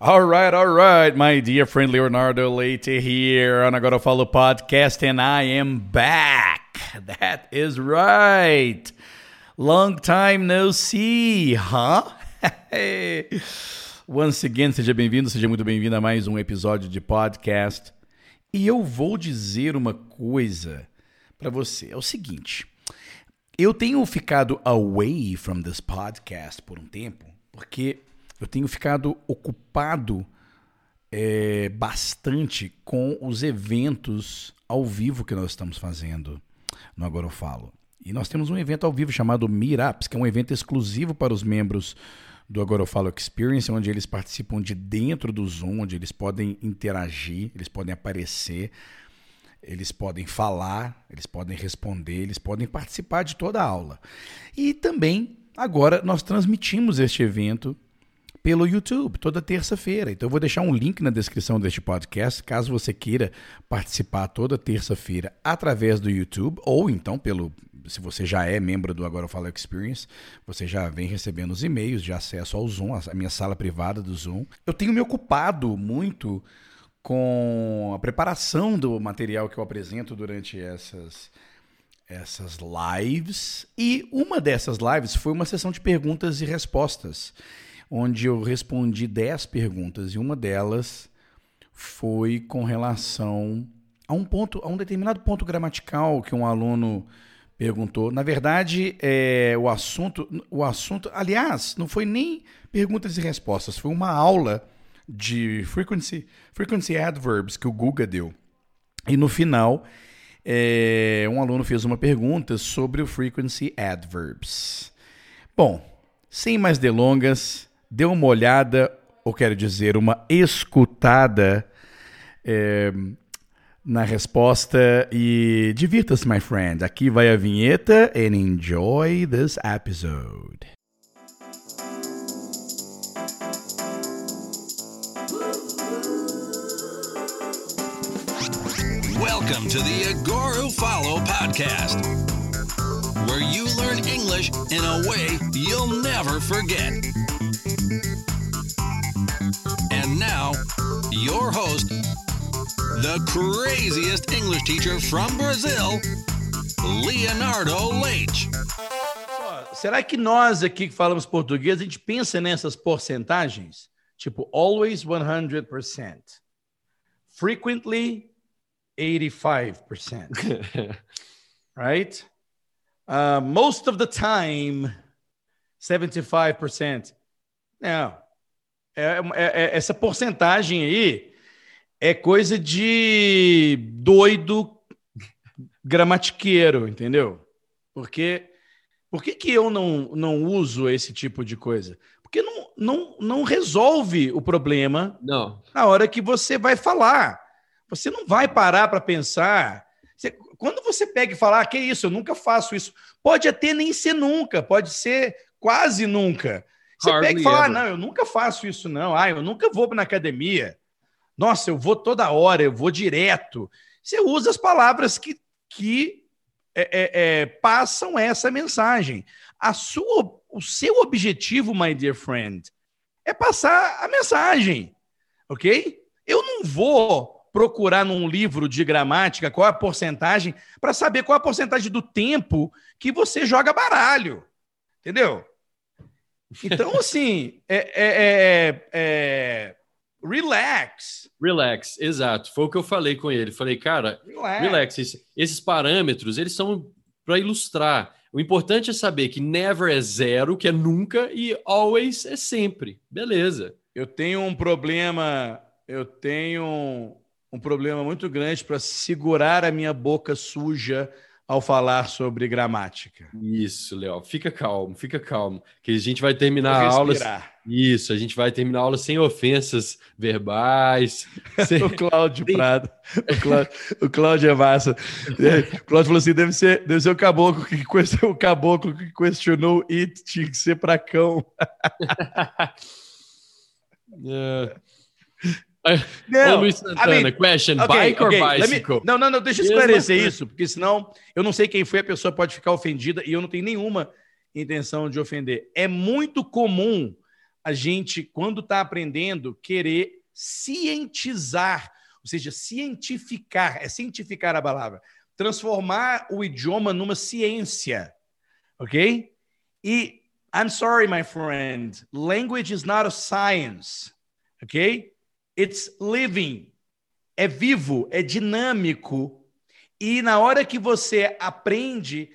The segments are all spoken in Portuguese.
All right, all right, my dear friend Leonardo Leite here on Agora Falo podcast, and I am back. That is right. Long time no see, huh? Once again, seja bem-vindo, seja muito bem-vindo a mais um episódio de podcast. E eu vou dizer uma coisa para você. É o seguinte, eu tenho ficado away from this podcast por um tempo, porque eu tenho ficado ocupado é, bastante com os eventos ao vivo que nós estamos fazendo no Agora Eu Falo. E nós temos um evento ao vivo chamado Meetups, que é um evento exclusivo para os membros do Agora Eu Falo Experience, onde eles participam de dentro do Zoom, onde eles podem interagir, eles podem aparecer, eles podem falar, eles podem responder, eles podem participar de toda a aula. E também, agora, nós transmitimos este evento pelo YouTube, toda terça-feira. Então eu vou deixar um link na descrição deste podcast, caso você queira participar toda terça-feira através do YouTube, ou então pelo. Se você já é membro do Agora Eu Falo Experience, você já vem recebendo os e-mails de acesso ao Zoom, a minha sala privada do Zoom. Eu tenho me ocupado muito com a preparação do material que eu apresento durante essas, essas lives. E uma dessas lives foi uma sessão de perguntas e respostas onde eu respondi 10 perguntas e uma delas foi com relação a um ponto, a um determinado ponto gramatical que um aluno perguntou. Na verdade, é, o assunto, o assunto, aliás, não foi nem perguntas e respostas, foi uma aula de frequency, frequency adverbs que o Guga deu. E no final, é, um aluno fez uma pergunta sobre o frequency adverbs. Bom, sem mais delongas, dê uma olhada, ou quero dizer, uma escutada é, na resposta e divirta-se, my friend. Aqui vai a vinheta and enjoy this episode. Welcome to the Agora Follow podcast, where you learn English in a way you'll never forget. Your host, the craziest English teacher from Brazil, Leonardo Leite. Será que nós aqui que falamos português, a gente pensa nessas porcentagens? Tipo, always 100%. Frequently 85%. right? Uh, most of the time 75%. Não. É, é, é, essa porcentagem aí é coisa de doido gramatiqueiro, entendeu? Porque por que, que eu não, não uso esse tipo de coisa? Porque não, não, não resolve o problema Não. na hora que você vai falar. Você não vai parar para pensar. Você- quando você pega e fala, ah, que isso, eu nunca faço isso. Pode até nem ser nunca, pode ser quase nunca. Você pega e fala, ah, não, eu nunca faço isso, não. Ah, eu nunca vou na academia. Nossa, eu vou toda hora, eu vou direto. Você usa as palavras que, que é, é, é, passam essa mensagem. A sua, o seu objetivo, my dear friend, é passar a mensagem, ok? Eu não vou procurar num livro de gramática qual é a porcentagem para saber qual é a porcentagem do tempo que você joga baralho, entendeu? Então, assim, é, é- é- é- relax, Relax, exato. Foi o que eu falei com ele. Falei, cara, relax. relax. Esse- Esses parâmetros, eles são para ilustrar. O importante é saber que never é zero, que é nunca, e always é sempre. Beleza. Eu tenho um problema, eu tenho um problema muito grande para segurar a minha boca suja ao falar sobre gramática. Isso, Léo. Fica calmo, fica calmo. Que a gente vai terminar a aula. Isso, a gente vai terminar a aula sem ofensas verbais. sem- O Cláudio Prado. O Cláudio, o Cláudio é massa. É, O Cláudio falou assim: deve ser, deve ser o caboclo que questionou, o caboclo que questionou it tinha que ser para cão. É. Não, Ô, Luiz Santana, I mean, question, ok, bike ok, or let me- bicycle? Não, não, não, deixa eu esclarecer isso, porque senão eu não sei quem foi, a pessoa pode ficar ofendida e eu não tenho nenhuma intenção de ofender. É muito comum a gente, quando está aprendendo, querer cientizar, ou seja, cientificar, é cientificar a palavra, transformar o idioma numa ciência, ok? E I'm sorry, my friend, language is not a science, ok? It's living, é vivo, é dinâmico, e na hora que você aprende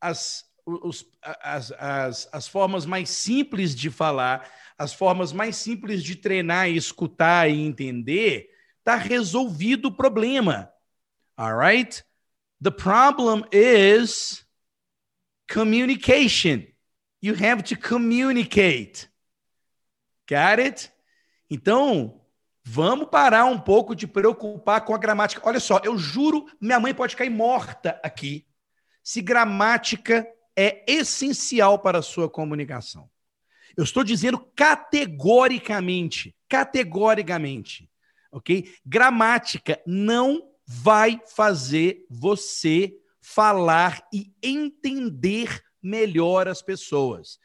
as, os, as, as, as formas mais simples de falar, as formas mais simples de treinar, escutar e entender, está resolvido o problema. All right? The problem is communication. You have to communicate. Got it? Então, Vamos parar um pouco de preocupar com a gramática. Olha só, eu juro, minha mãe pode cair morta aqui se gramática é essencial para a sua comunicação. Eu estou dizendo categoricamente, categoricamente, ok? Gramática não vai fazer você falar e entender melhor as pessoas.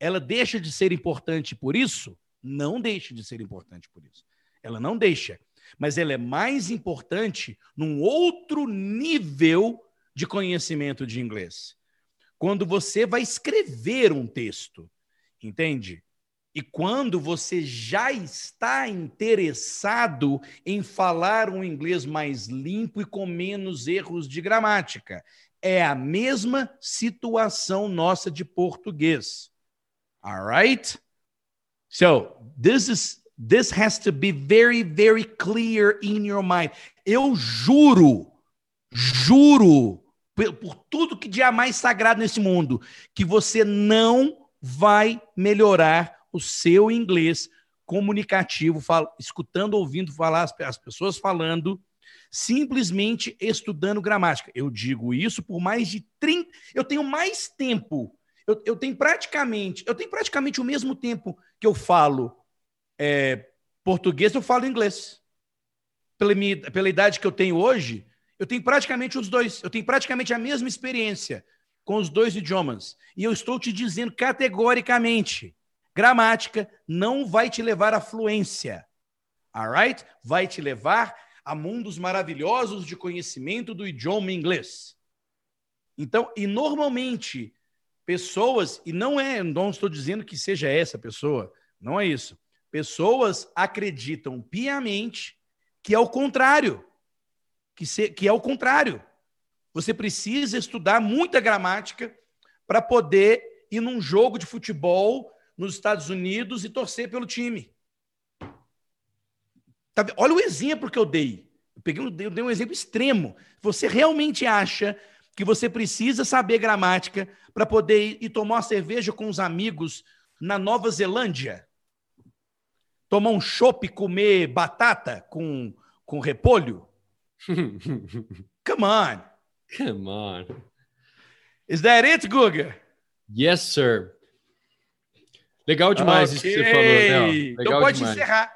Ela deixa de ser importante por isso? Não deixa de ser importante por isso. Ela não deixa. Mas ela é mais importante num outro nível de conhecimento de inglês. Quando você vai escrever um texto, entende? E quando você já está interessado em falar um inglês mais limpo e com menos erros de gramática. É a mesma situação nossa de português. All right? So, this is This has to be very, very clear in your mind. Eu juro, juro, por, por tudo que de mais sagrado nesse mundo, que você não vai melhorar o seu inglês comunicativo, fala, escutando, ouvindo falar as, as pessoas falando, simplesmente estudando gramática. Eu digo isso por mais de 30. Eu tenho mais tempo. Eu, eu tenho praticamente, eu tenho praticamente o mesmo tempo que eu falo é, português, eu falo inglês. Pela, minha, pela idade que eu tenho hoje, eu tenho praticamente os dois. Eu tenho praticamente a mesma experiência com os dois idiomas. E eu estou te dizendo categoricamente: gramática não vai te levar à fluência. Alright? Vai te levar a mundos maravilhosos de conhecimento do idioma inglês. Então, e normalmente, pessoas, e não é, não estou dizendo que seja essa pessoa, não é isso. Pessoas acreditam piamente que é o contrário. Que, se, que é o contrário. Você precisa estudar muita gramática para poder ir num jogo de futebol nos Estados Unidos e torcer pelo time. Tá, olha o exemplo que eu dei. Eu, peguei, eu dei um exemplo extremo. Você realmente acha que você precisa saber gramática para poder ir, ir tomar uma cerveja com os amigos na Nova Zelândia? Tomar um chopp e comer batata com, com repolho? Come on. Come on. Is that it, Guga? Yes, sir. Legal demais okay. isso que você falou, Léo. Legal então pode demais. encerrar.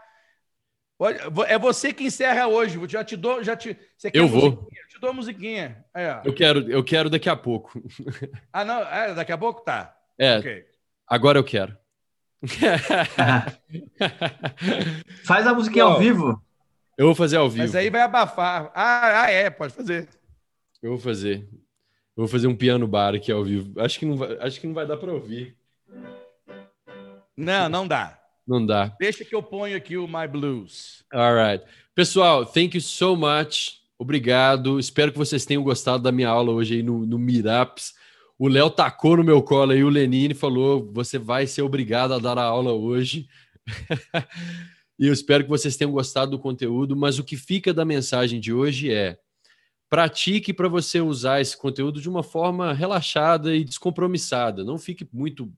Pode, é você que encerra hoje. Já te dou, já te. Você quer eu vou. Eu te dou a musiquinha. É. Eu quero, eu quero daqui a pouco. Ah, não, é, daqui a pouco tá. É. Okay. Agora eu quero. Faz a musiquinha ao vivo. Eu vou fazer ao vivo. Mas aí vai abafar. Ah, ah, é, pode fazer. Eu vou fazer. Eu vou fazer um piano bar aqui ao vivo. Acho que não vai, acho que não vai dar para ouvir. Não, não dá. Não dá. Deixa que eu ponho aqui o My Blues. All right. Pessoal, thank you so much. Obrigado. Espero que vocês tenham gostado da minha aula hoje aí no, no Meetups. O Léo tacou no meu colo aí o Lenine falou: você vai ser obrigado a dar a aula hoje. e eu espero que vocês tenham gostado do conteúdo, mas o que fica da mensagem de hoje é: pratique para você usar esse conteúdo de uma forma relaxada e descompromissada. Não fique muito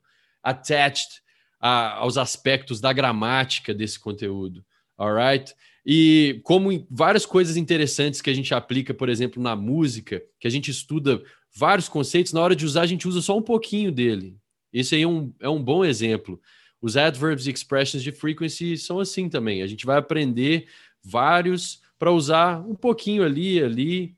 attached a, aos aspectos da gramática desse conteúdo. Alright? E como várias coisas interessantes que a gente aplica, por exemplo, na música, que a gente estuda vários conceitos, na hora de usar, a gente usa só um pouquinho dele. Esse aí é um, é um bom exemplo. Os adverbs e expressions de frequency são assim também. A gente vai aprender vários para usar um pouquinho ali, ali.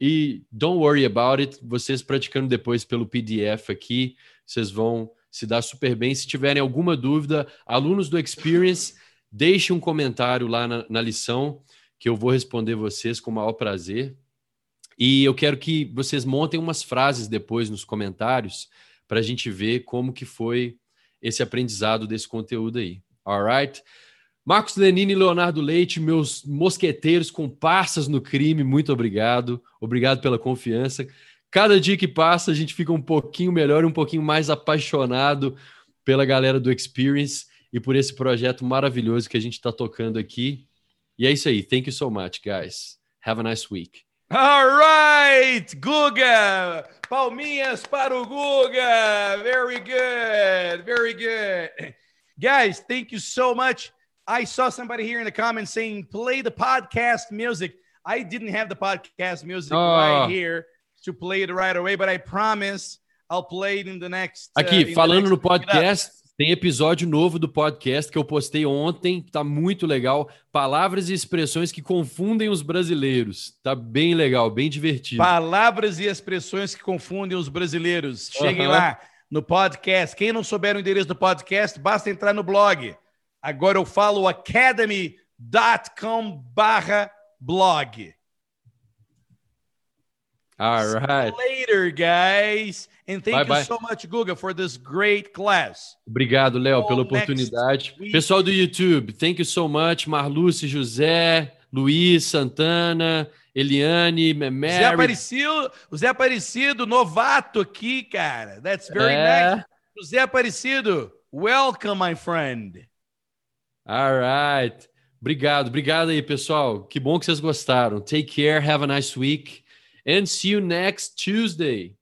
E don't worry about it. Vocês praticando depois pelo PDF aqui, vocês vão se dá super bem. Se tiverem alguma dúvida, alunos do Experience, deixe um comentário lá na, na lição que eu vou responder vocês com o maior prazer. E eu quero que vocês montem umas frases depois nos comentários para a gente ver como que foi esse aprendizado desse conteúdo aí. Alright? Marcos Lenini e Leonardo Leite, meus mosqueteiros, comparsas no crime, muito obrigado. Obrigado pela confiança. Cada dia que passa, a gente fica um pouquinho melhor, um pouquinho mais apaixonado pela galera do Experience e por esse projeto maravilhoso que a gente está tocando aqui. E é isso aí. Thank you so much, guys. Have a nice week. All right, Guga. Palminhas para o Guga. Very good. Very good. Guys, thank you so much. I saw somebody here in the comments saying play the podcast music. I didn't have the podcast music Oh. right here to play it right away, but I promise I'll play it in the next. uh, Aqui, the falando next no podcast, tem episódio novo do podcast que eu postei ontem, tá muito legal. Palavras e expressões que confundem os brasileiros. Tá bem legal, bem divertido. Palavras e expressões que confundem os brasileiros. Cheguem Aham. lá no podcast. Quem não souber o endereço do podcast, basta entrar no blog. Agora eu falo academy.com All right. Later, guys. And thank Bye, you bye. so much, Guga, for this great class. Obrigado, Léo, pela oportunidade. Pessoal do YouTube, thank you so much. Marluce, José, Luiz, Santana, Eliane, Zé Mary. Aparecido, o Zé Aparecido, novato aqui, cara. That's very É. nice. O Zé Aparecido, welcome, my friend. All right. Obrigado, obrigado aí, pessoal. Que bom que vocês gostaram. Take care, have a nice week, and see you next Tuesday.